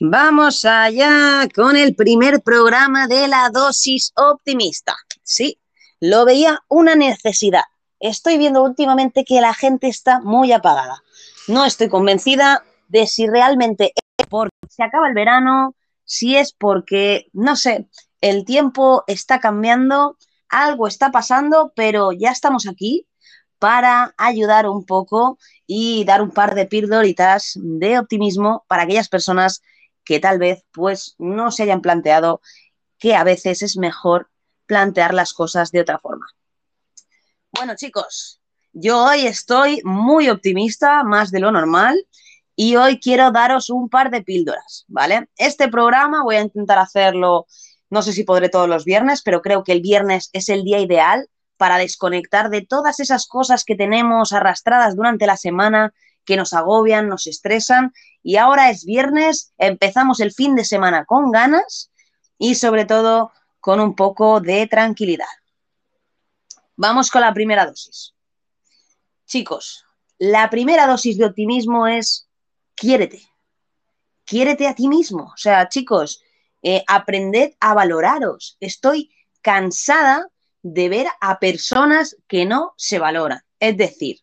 Vamos allá con el primer programa de la dosis optimista. Sí, lo veía una necesidad. Estoy viendo últimamente que la gente está muy apagada. No estoy convencida de si realmente es porque se acaba el verano, si es porque, no sé, el tiempo está cambiando, algo está pasando, pero ya estamos aquí para ayudar un poco y dar un par de píldoritas de optimismo para aquellas personas que tal vez pues no se hayan planteado que a veces es mejor plantear las cosas de otra forma. Bueno, chicos, yo hoy estoy muy optimista, más de lo normal, y hoy quiero daros un par de píldoras, ¿vale? Este programa voy a intentar hacerlo, no sé si podré todos los viernes, pero creo que el viernes es el día ideal para desconectar de todas esas cosas que tenemos arrastradas durante la semana, que nos agobian, nos estresan. Y ahora es viernes, empezamos el fin de semana con ganas y sobre todo con un poco de tranquilidad. Vamos con la primera dosis. Chicos, la primera dosis de optimismo es quiérete. Quiérete a ti mismo. O sea, chicos, eh, aprended a valoraros. Estoy cansada de ver a personas que no se valoran. Es decir,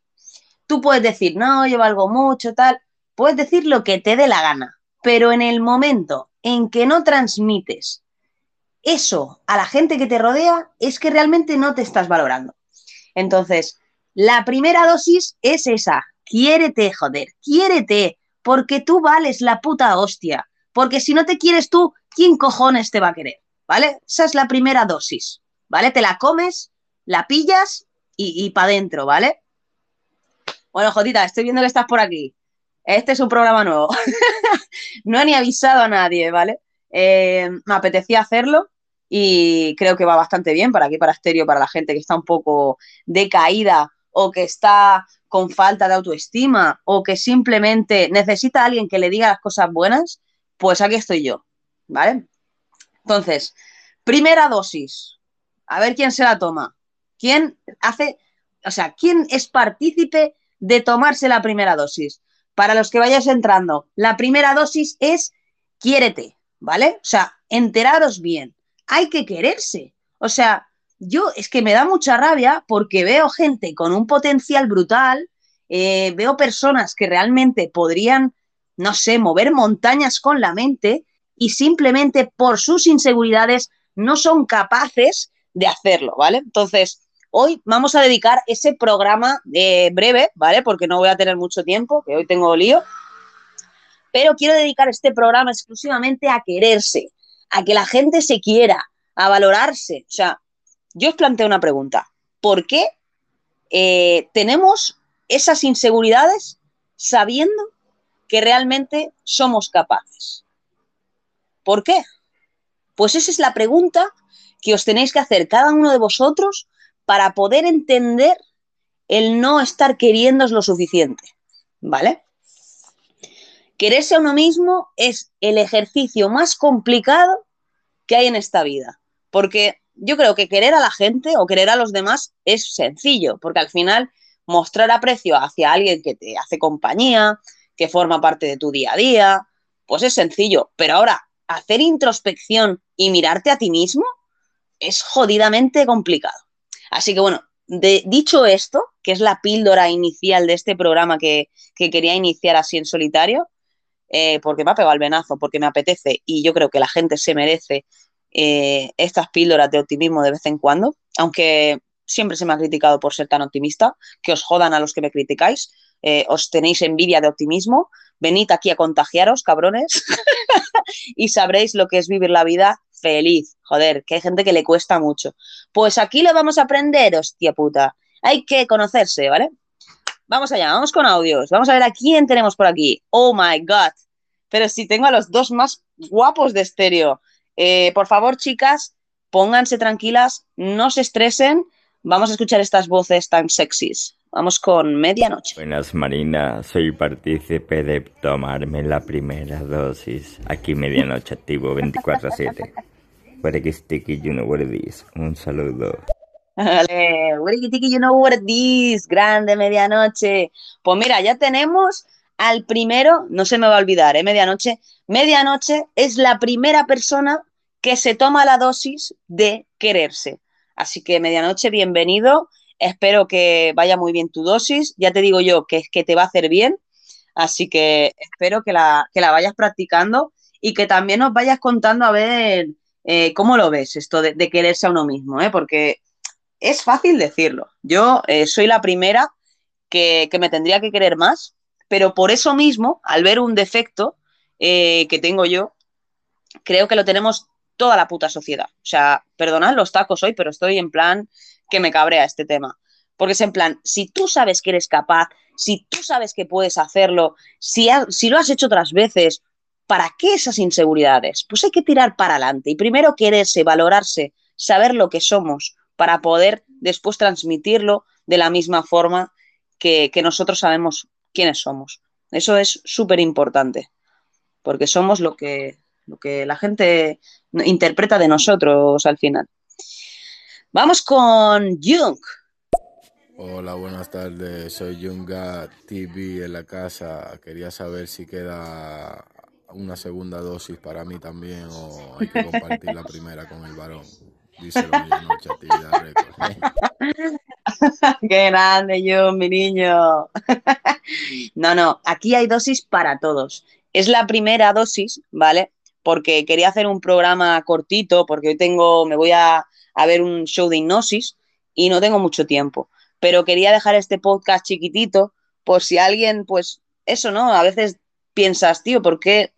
tú puedes decir, no, yo valgo mucho, tal, puedes decir lo que te dé la gana, pero en el momento en que no transmites eso a la gente que te rodea, es que realmente no te estás valorando. Entonces, la primera dosis es esa, quiérete, joder, quiérete, porque tú vales la puta hostia, porque si no te quieres tú, ¿quién cojones te va a querer? ¿Vale? Esa es la primera dosis. ¿vale? Te la comes, la pillas y, para adentro, ¿vale? Bueno, Jotita, estoy viendo que estás por aquí. Este es un programa nuevo. no he ni avisado a nadie, ¿vale? Eh, me apetecía hacerlo y creo que va bastante bien para aquí, para estéreo, para la gente que está un poco decaída o que está con falta de autoestima o que simplemente necesita a alguien que le diga las cosas buenas, pues aquí estoy yo, ¿vale? Entonces, primera dosis, a ver quién se la toma. ¿Quién hace, o sea, quién es partícipe de tomarse la primera dosis? Para los que vayáis entrando, la primera dosis es quiérete, ¿vale? O sea, enteraros bien. Hay que quererse. O sea, yo es que me da mucha rabia porque veo gente con un potencial brutal, eh, veo personas que realmente podrían, no sé, mover montañas con la mente y simplemente por sus inseguridades no son capaces de hacerlo, ¿vale? Entonces, hoy vamos a dedicar ese programa de breve, ¿vale? Porque no voy a tener mucho tiempo, que hoy tengo lío. Pero quiero dedicar este programa exclusivamente a quererse, a que la gente se quiera, a valorarse. O sea, yo os planteo una pregunta. ¿Por qué eh, tenemos esas inseguridades sabiendo que realmente somos capaces? ¿Por qué? Pues esa es la pregunta que os tenéis que hacer cada uno de vosotros para poder entender el no estar queriéndos lo suficiente, ¿vale? Quererse a uno mismo es el ejercicio más complicado que hay en esta vida, porque yo creo que querer a la gente o querer a los demás es sencillo, porque al final mostrar aprecio hacia alguien que te hace compañía, que forma parte de tu día a día, pues es sencillo, pero ahora hacer introspección y mirarte a ti mismo, es jodidamente complicado. Así que bueno, dicho esto, que es la píldora inicial de este programa que, quería iniciar así en solitario, eh, porque me ha pegado el venazo, porque me apetece y yo creo que la gente se merece eh, estas píldoras de optimismo de vez en cuando, aunque siempre se me ha criticado por ser tan optimista, que os jodan a los que me criticáis, eh, os tenéis envidia de optimismo, venid aquí a contagiaros, cabrones, y sabréis lo que es vivir la vida feliz. Joder, que hay gente que le cuesta mucho. Pues aquí lo vamos a aprender, hostia puta. Hay que conocerse, ¿vale? Vamos allá, vamos con audios. Vamos a ver a quién tenemos por aquí. Oh my god. Pero si tengo a los dos más guapos de estéreo. Eh, por favor, chicas, pónganse tranquilas, no se estresen. Vamos a escuchar estas voces tan sexys. Vamos con medianoche. Buenas Marina, soy partícipe de tomarme la primera dosis. Aquí medianoche activo 24-7. Sticky, you know what it is. Un saludo. You know what it. Grande medianoche. Pues mira, ya tenemos al primero, no se me va a olvidar, ¿eh? medianoche, medianoche es la primera persona que se toma la dosis de quererse. Así que medianoche, bienvenido. Espero que vaya muy bien tu dosis. Ya te digo yo que es que te va a hacer bien. Así que espero que la, que la vayas practicando y que también nos vayas contando a ver eh, cómo lo ves esto de, quererse a uno mismo, ¿eh? porque es fácil decirlo. Yo eh, soy la primera que, que, me tendría que querer más, pero por eso mismo, al ver un defecto eh, que tengo yo, creo que lo tenemos toda la puta sociedad. O sea, perdonad los tacos hoy, pero estoy en plan que me cabrea este tema. Porque es en plan, si tú sabes que eres capaz, si tú sabes que puedes hacerlo, si, si lo has hecho otras veces, ¿para qué esas inseguridades? Pues hay que tirar para adelante y primero quererse, valorarse, saber lo que somos para poder después transmitirlo de la misma forma que, nosotros sabemos quiénes somos. Eso es súper importante, porque somos lo que, lo que la gente interpreta de nosotros al final. Vamos con Jung. Hola, buenas tardes. Soy Junga TV en la casa. Quería saber si queda una segunda dosis para mí también o hay que compartir la primera con el varón. Noche. Qué grande, Jung, mi niño. no, no, aquí hay dosis para todos. Es la primera dosis, ¿vale? porque quería hacer un programa cortito, porque hoy tengo, me voy a, ver un show de hipnosis y no tengo mucho tiempo. Pero quería dejar este podcast chiquitito por si alguien, pues eso, ¿no? A veces piensas, tío, ¿por qué?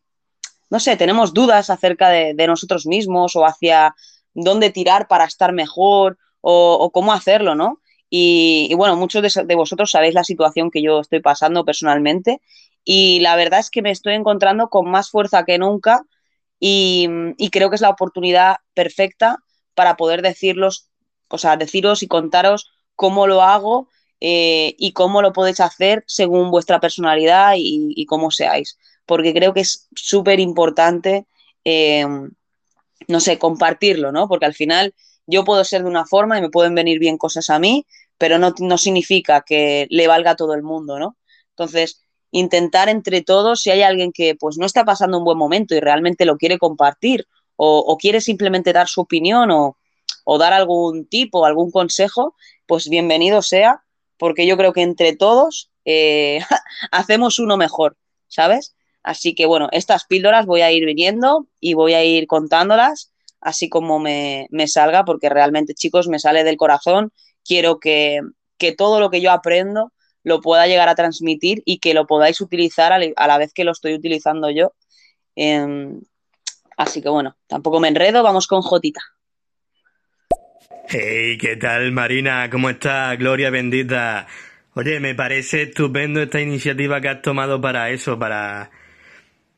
No sé, tenemos dudas acerca de, nosotros mismos o hacia dónde tirar para estar mejor o, cómo hacerlo, ¿no? Y, bueno, muchos de, vosotros sabéis la situación que yo estoy pasando personalmente y la verdad es que me estoy encontrando con más fuerza que nunca y, creo que es la oportunidad perfecta para poder decirlos, o sea, deciros y contaros cómo lo hago eh, y cómo lo podéis hacer según vuestra personalidad y, cómo seáis. Porque creo que es súper importante, eh, no sé, compartirlo, ¿no? Porque al final yo puedo ser de una forma y me pueden venir bien cosas a mí, pero no, no significa que le valga a todo el mundo, ¿no? Entonces, intentar entre todos, si hay alguien que pues no está pasando un buen momento y realmente lo quiere compartir o, quiere simplemente dar su opinión o, dar algún tipo, algún consejo, pues bienvenido sea, porque yo creo que entre todos eh, hacemos uno mejor, ¿sabes? Así que bueno, estas píldoras voy a ir viniendo y voy a ir contándolas así como me, salga, porque realmente chicos me sale del corazón, quiero que, que todo lo que yo aprendo lo pueda llegar a transmitir y que lo podáis utilizar a la vez que lo estoy utilizando yo. Em, así que bueno, tampoco me enredo, vamos con Jotita. Hey, ¿qué tal Marina? ¿Cómo estás? Gloria bendita. Oye, me parece estupendo esta iniciativa que has tomado para eso, para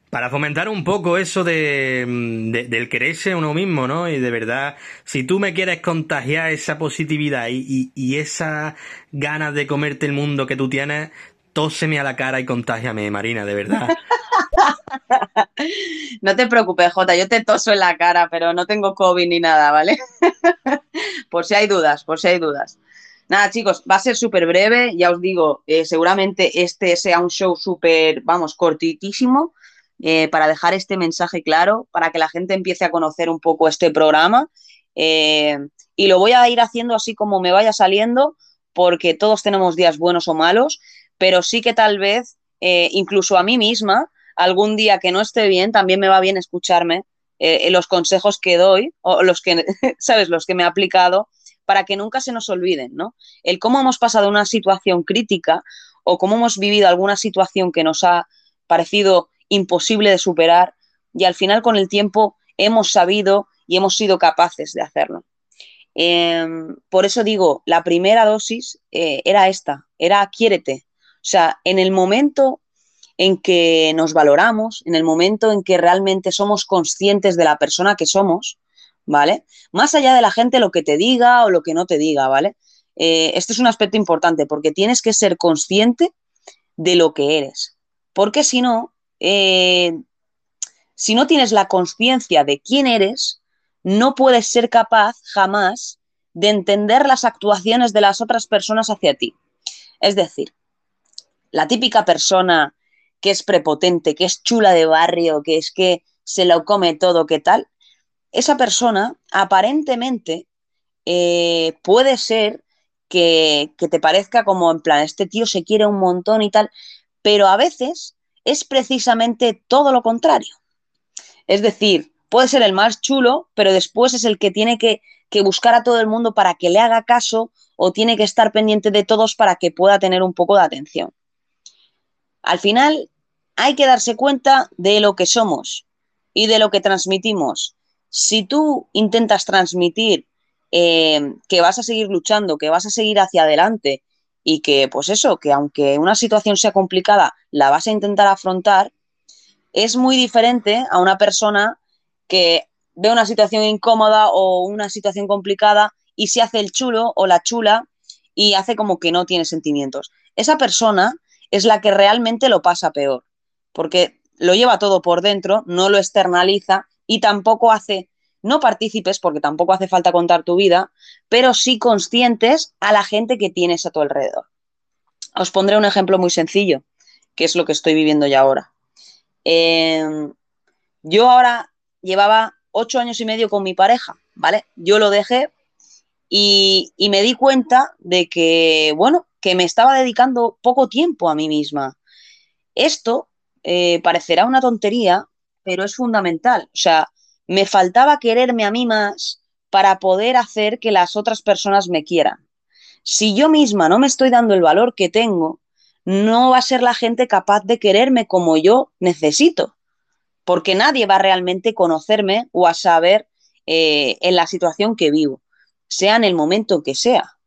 para fomentar un poco eso de, del quererse uno mismo, ¿no? Y de verdad, si tú me quieres contagiar esa positividad y, y, esa ganas de comerte el mundo que tú tienes, tóseme a la cara y contágiame, Marina, de verdad. no te preocupes, Jota, yo te toso en la cara, pero no tengo COVID ni nada, ¿vale? por si hay dudas, por si hay dudas. Nada, chicos, va a ser súper breve, ya os digo, eh, seguramente este sea un show súper, vamos, cortitísimo, eh, para dejar este mensaje claro, para que la gente empiece a conocer un poco este programa. Eh, y lo voy a ir haciendo así como me vaya saliendo, porque todos tenemos días buenos o malos, pero sí que tal vez, eh, incluso a mí misma, algún día que no esté bien, también me va bien escucharme los consejos que doy, o los que, ¿sabes?, los que me he aplicado, para que nunca se nos olviden, ¿no? El cómo hemos pasado una situación crítica o cómo hemos vivido alguna situación que nos ha parecido imposible de superar y al final con el tiempo hemos sabido y hemos sido capaces de hacerlo. Em, por eso digo, la primera dosis eh, era esta, era quiérete. O sea, en el momento en que nos valoramos, en el momento en que realmente somos conscientes de la persona que somos, ¿vale? Más allá de la gente lo que te diga o lo que no te diga, ¿vale? Eh, este es un aspecto importante porque tienes que ser consciente de lo que eres. Porque si no, eh, si no tienes la conciencia de quién eres, no puedes ser capaz jamás de entender las actuaciones de las otras personas hacia ti. Es decir, la típica persona que es prepotente, que es chula de barrio, que es que se lo come todo, ¿qué tal? Esa persona aparentemente eh, puede ser que, que te parezca como en plan, este tío se quiere un montón y tal, pero a veces es precisamente todo lo contrario. Es decir, puede ser el más chulo, pero después es el que tiene que, que, buscar a todo el mundo para que le haga caso o tiene que estar pendiente de todos para que pueda tener un poco de atención. Al final, hay que darse cuenta de lo que somos y de lo que transmitimos. Si tú intentas transmitir eh, que vas a seguir luchando, que vas a seguir hacia adelante y que, pues eso, que aunque una situación sea complicada, la vas a intentar afrontar, es muy diferente a una persona que ve una situación incómoda o una situación complicada y se hace el chulo o la chula y hace como que no tiene sentimientos. Esa persona es la que realmente lo pasa peor, porque lo lleva todo por dentro, no lo externaliza y tampoco hace no partícipes, porque tampoco hace falta contar tu vida, pero sí conscientes a la gente que tienes a tu alrededor. Os pondré un ejemplo muy sencillo, que es lo que estoy viviendo ya ahora. Eh, yo ahora llevaba ocho años y medio con mi pareja, ¿vale? Yo lo dejé y, y me di cuenta de que, bueno, que me estaba dedicando poco tiempo a mí misma. Esto eh, parecerá una tontería, pero es fundamental. O sea, me faltaba quererme a mí más para poder hacer que las otras personas me quieran. Si yo misma no me estoy dando el valor que tengo, no va a ser la gente capaz de quererme como yo necesito, porque nadie va a realmente conocerme o a saber eh, en la situación que vivo, sea en el momento que sea.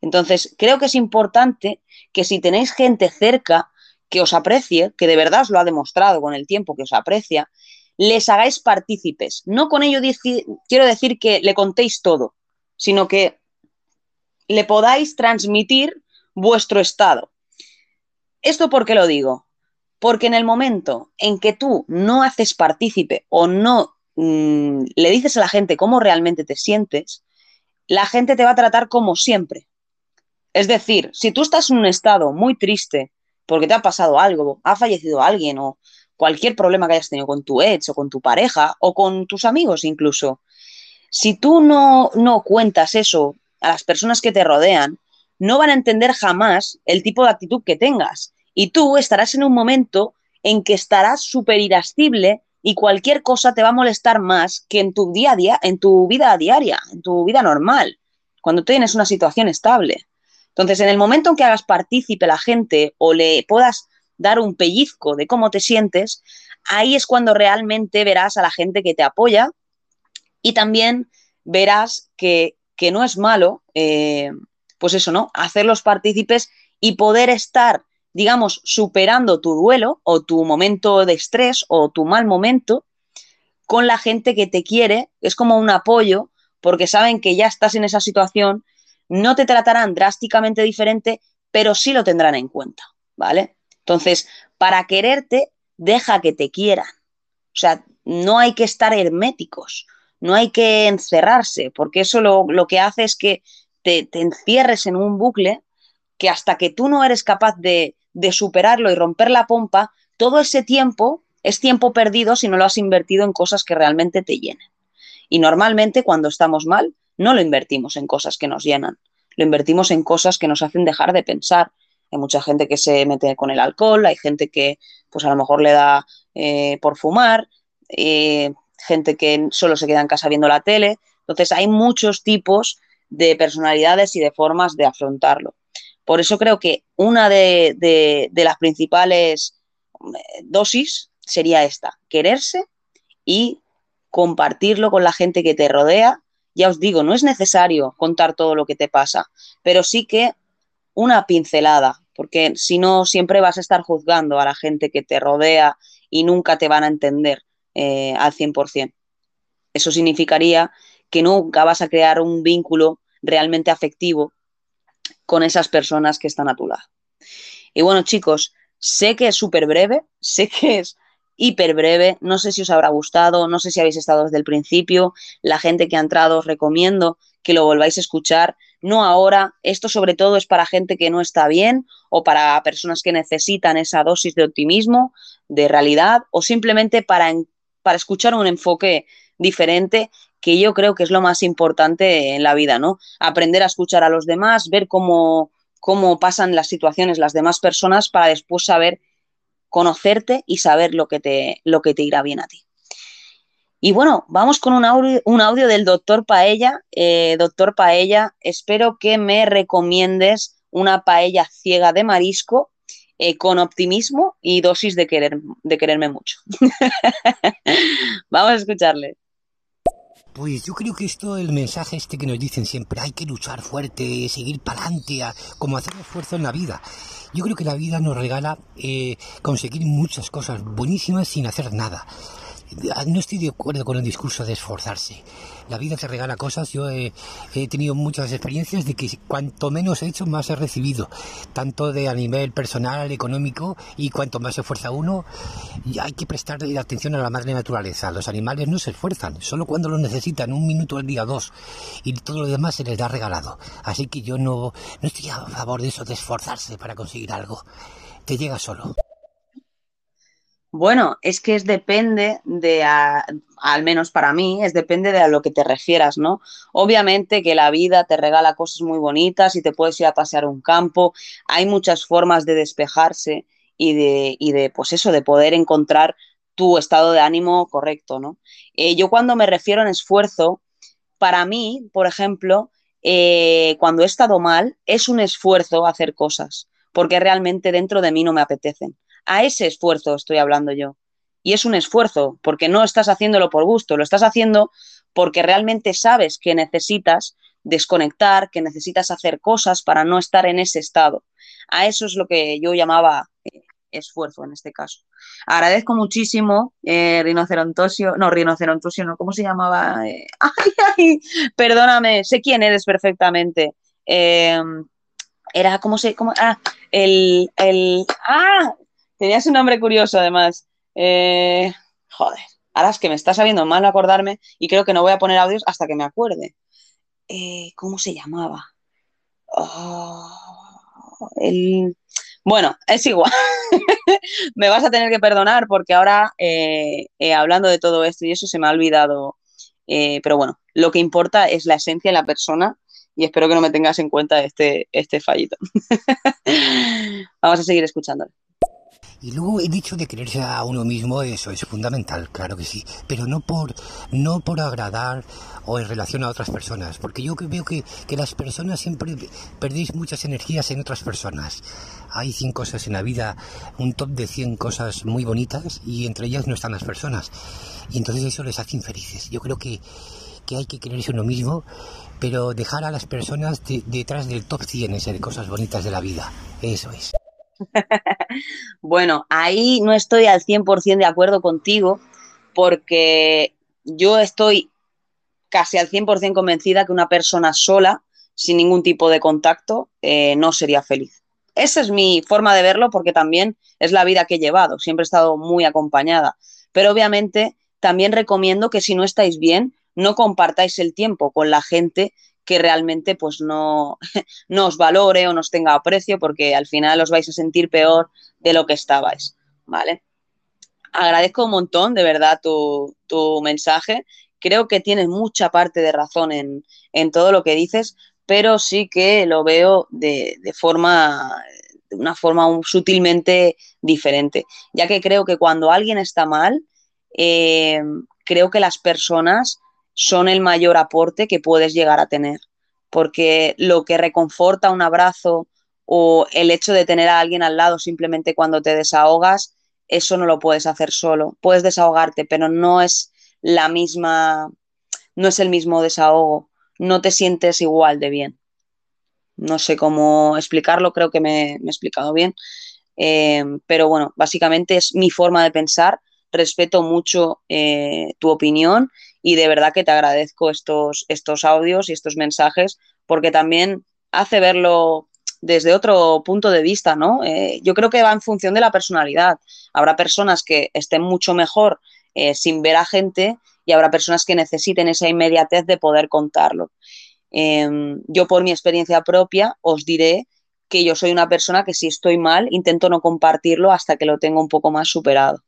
Entonces, creo que es importante que si tenéis gente cerca que os aprecie, que de verdad os lo ha demostrado con el tiempo que os aprecia, les hagáis partícipes. No con ello quiero decir que le contéis todo, sino que le podáis transmitir vuestro estado. ¿Esto por qué lo digo? Porque en el momento en que tú no haces partícipe o no mmm, le dices a la gente cómo realmente te sientes, la gente te va a tratar como siempre. Es decir, si tú estás en un estado muy triste porque te ha pasado algo, ha fallecido alguien o cualquier problema que hayas tenido con tu ex o con tu pareja o con tus amigos incluso. Si tú no, no cuentas eso a las personas que te rodean, no van a entender jamás el tipo de actitud que tengas. Y tú estarás en un momento en que estarás súper irascible y cualquier cosa te va a molestar más que en tu día a día, en tu vida diaria, en tu vida normal, cuando tienes una situación estable. Entonces, en el momento en que hagas partícipe la gente o le puedas dar un pellizco de cómo te sientes, ahí es cuando realmente verás a la gente que te apoya y también verás que, que no es malo, eh, pues eso, ¿no? Hacerlos partícipes y poder estar, digamos, superando tu duelo o tu momento de estrés o tu mal momento con la gente que te quiere, es como un apoyo, porque saben que ya estás en esa situación, no te tratarán drásticamente diferente, pero sí lo tendrán en cuenta, ¿vale? Entonces, para quererte, deja que te quieran. O sea, no hay que estar herméticos, no hay que encerrarse, porque eso lo, lo que hace es que te, te, encierres en un bucle que hasta que tú no eres capaz de, de superarlo y romper la pompa, todo ese tiempo es tiempo perdido si no lo has invertido en cosas que realmente te llenen. Y normalmente cuando estamos mal, no lo invertimos en cosas que nos llenan, lo invertimos en cosas que nos hacen dejar de pensar, hay mucha gente que se mete con el alcohol, hay gente que pues a lo mejor le da eh, por fumar, eh, gente que solo se queda en casa viendo la tele. Entonces hay muchos tipos de personalidades y de formas de afrontarlo. Por eso creo que una de, de, las principales eh, dosis sería esta, quererse y compartirlo con la gente que te rodea. Ya os digo, no es necesario contar todo lo que te pasa, pero sí que una pincelada, porque si no, siempre vas a estar juzgando a la gente que te rodea y nunca te van a entender eh, al 100%. Eso significaría que nunca vas a crear un vínculo realmente afectivo con esas personas que están a tu lado. Y bueno, chicos, sé que es súper breve, sé que es hiper breve, no sé si os habrá gustado, no sé si habéis estado desde el principio, la gente que ha entrado os recomiendo que lo volváis a escuchar, no ahora. Esto sobre todo es para gente que no está bien o para personas que necesitan esa dosis de optimismo, de realidad o simplemente para, para escuchar un enfoque diferente que yo creo que es lo más importante en la vida, ¿no? Aprender a escuchar a los demás, ver cómo, cómo pasan las situaciones las demás personas para después saber conocerte y saber lo que te, lo que te irá bien a ti. Y bueno, vamos con un audio, un audio del doctor Paella. Eh, doctor Paella, espero que me recomiendes una paella ciega de marisco eh, con optimismo y dosis de, querer, de quererme mucho. vamos a escucharle. Pues yo creo que esto, el mensaje este que nos dicen siempre, hay que luchar fuerte, seguir para adelante, como hacer esfuerzo en la vida. Yo creo que la vida nos regala eh, conseguir muchas cosas buenísimas sin hacer nada. No estoy de acuerdo con el discurso de esforzarse. La vida te regala cosas. Yo he, tenido muchas experiencias de que cuanto menos he hecho, más he recibido. Tanto de a nivel personal, económico, y cuanto más se esfuerza uno, hay que prestar atención a la madre naturaleza. Los animales no se esfuerzan, solo cuando lo necesitan, un minuto al día, dos. Y todo lo demás se les da regalado. Así que yo no, no estoy a favor de eso, de esforzarse para conseguir algo. Te llega solo. Bueno, es que es depende de, al menos para mí, es depende de a lo que te refieras, ¿no? Obviamente que la vida te regala cosas muy bonitas y te puedes ir a pasear un campo, hay muchas formas de despejarse y de, y de pues eso, de poder encontrar tu estado de ánimo correcto, ¿no? Eh, yo cuando me refiero en esfuerzo, para mí, por ejemplo, eh, cuando he estado mal, es un esfuerzo hacer cosas, porque realmente dentro de mí no me apetecen. A ese esfuerzo estoy hablando yo. Y es un esfuerzo, porque no estás haciéndolo por gusto, lo estás haciendo porque realmente sabes que necesitas desconectar, que necesitas hacer cosas para no estar en ese estado. A eso es lo que yo llamaba eh, esfuerzo en este caso. Agradezco muchísimo, eh, Rinocerontosio, no, Rinocerontosio, no, ¿cómo se llamaba? Eh, ay, ay, perdóname, sé quién eres perfectamente. era, ¿cómo se, cómo, ah, el, el, ah, Tenías un nombre curioso, además. Eh, joder, ahora es que me está sabiendo mal acordarme y creo que no voy a poner audios hasta que me acuerde. Eh, ¿Cómo se llamaba? Oh, bueno, es igual. me vas a tener que perdonar porque ahora, eh, hablando de todo esto y eso, se me ha olvidado. pero bueno, lo que importa es la esencia de la persona y espero que no me tengas en cuenta este, este fallito. Vamos a seguir escuchándolo. Y luego el hecho de quererse a uno mismo, eso es fundamental, claro que sí, pero no por, no por agradar o en relación a otras personas, porque yo veo que, que las personas siempre perdéis muchas energías en otras personas. Hay 100 cosas en la vida, un top de 100 cosas muy bonitas y entre ellas no están las personas. Y entonces eso les hace infelices. Yo creo que, que hay que quererse uno mismo, pero dejar a las personas detrás del top 100 ese de cosas bonitas de la vida. Eso es. bueno, ahí no estoy al 100% de acuerdo contigo porque yo estoy casi al 100% convencida que una persona sola, sin ningún tipo de contacto, eh, no sería feliz. Esa es mi forma de verlo porque también es la vida que he llevado, siempre he estado muy acompañada. Pero obviamente también recomiendo que si no estáis bien, no compartáis el tiempo con la gente que realmente pues no, no os valore o nos tenga aprecio porque al final os vais a sentir peor de lo que estabais, ¿vale? Agradezco un montón, de verdad, tu, mensaje. Creo que tienes mucha parte de razón en, todo lo que dices, pero sí que lo veo de, forma, de una forma sutilmente diferente, ya que creo que cuando alguien está mal, eh, creo que las personas son el mayor aporte que puedes llegar a tener, porque lo que reconforta un abrazo o el hecho de tener a alguien al lado simplemente cuando te desahogas, eso no lo puedes hacer solo. Puedes desahogarte, pero no es la misma, no es el mismo desahogo, no te sientes igual de bien. No sé cómo explicarlo, creo que me, he explicado bien. Eh, pero bueno, básicamente es mi forma de pensar. Respeto mucho eh, tu opinión y de verdad que te agradezco estos, estos audios y estos mensajes porque también hace verlo desde otro punto de vista, ¿no? Eh, yo creo que va en función de la personalidad. Habrá personas que estén mucho mejor eh, sin ver a gente y habrá personas que necesiten esa inmediatez de poder contarlo. em, yo por mi experiencia propia os diré que yo soy una persona que si estoy mal, intento no compartirlo hasta que lo tengo un poco más superado.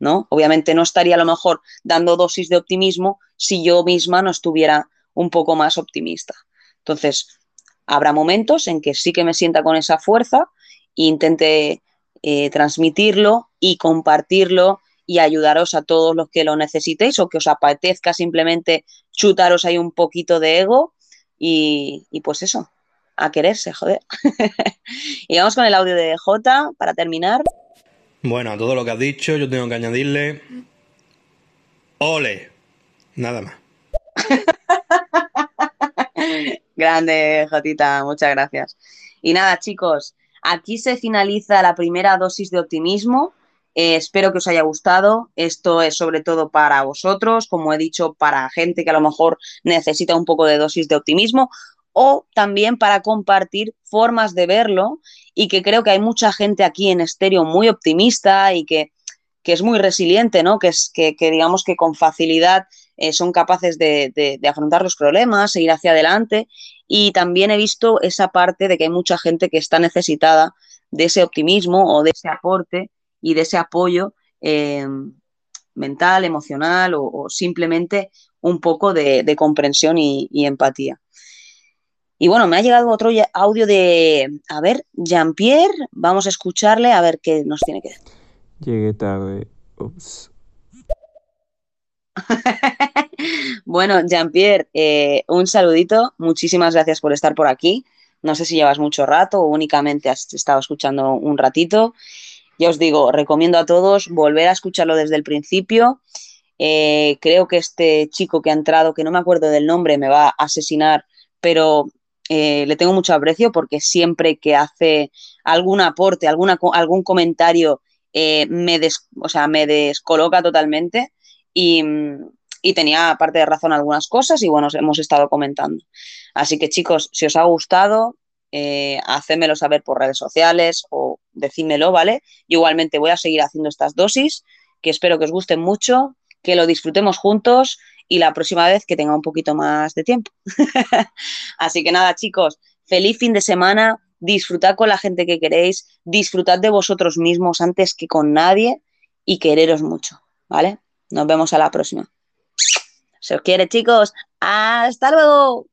¿No? Obviamente no estaría a lo mejor dando dosis de optimismo si yo misma no estuviera un poco más optimista. Entonces, habrá momentos en que sí que me sienta con esa fuerza e intente eh, transmitirlo y compartirlo y ayudaros a todos los que lo necesitéis o que os apetezca simplemente chutaros ahí un poquito de ego y, pues eso, a quererse, joder. y vamos con el audio de J para terminar. Bueno, a todo lo que has dicho, yo tengo que añadirle. ¡Ole! Nada más. Grande, Jotita, muchas gracias. Y nada, chicos, aquí se finaliza la primera dosis de optimismo. Eh, espero que os haya gustado. Esto es sobre todo para vosotros, como he dicho, para gente que a lo mejor necesita un poco de dosis de optimismo o también para compartir formas de verlo y que creo que hay mucha gente aquí en estéreo muy optimista y que, es muy resiliente, ¿no? Que, es, que, digamos que con facilidad eh, son capaces de, afrontar los problemas, seguir hacia adelante y también he visto esa parte de que hay mucha gente que está necesitada de ese optimismo o de ese aporte y de ese apoyo eh, mental, emocional o, simplemente un poco de, comprensión y empatía. Y bueno, me ha llegado otro audio de, a ver, Jean-Pierre, vamos a escucharle a ver qué nos tiene que decir. Llegué tarde, ups. bueno, Jean-Pierre, eh, un saludito, muchísimas gracias por estar por aquí. No sé si llevas mucho rato o únicamente has estado escuchando un ratito. Ya os digo, recomiendo a todos volver a escucharlo desde el principio. Eh, creo que este chico que ha entrado, que no me acuerdo del nombre, me va a asesinar, pero eh, le tengo mucho aprecio porque siempre que hace algún aporte, algún comentario, eh, me, o sea, me descoloca totalmente y, tenía parte de razón algunas cosas y bueno, hemos estado comentando. Así que chicos, si os ha gustado, eh, saber por redes sociales o decídmelo, ¿vale? igualmente voy a seguir haciendo estas dosis, que espero que os gusten mucho, que lo disfrutemos juntos y la próxima vez que tenga un poquito más de tiempo. Así que nada, chicos, feliz fin de semana, disfrutad con la gente que queréis, disfrutad de vosotros mismos antes que con nadie y quereros mucho, ¿vale? Nos vemos a la próxima. Se os quiere, chicos. Hasta luego.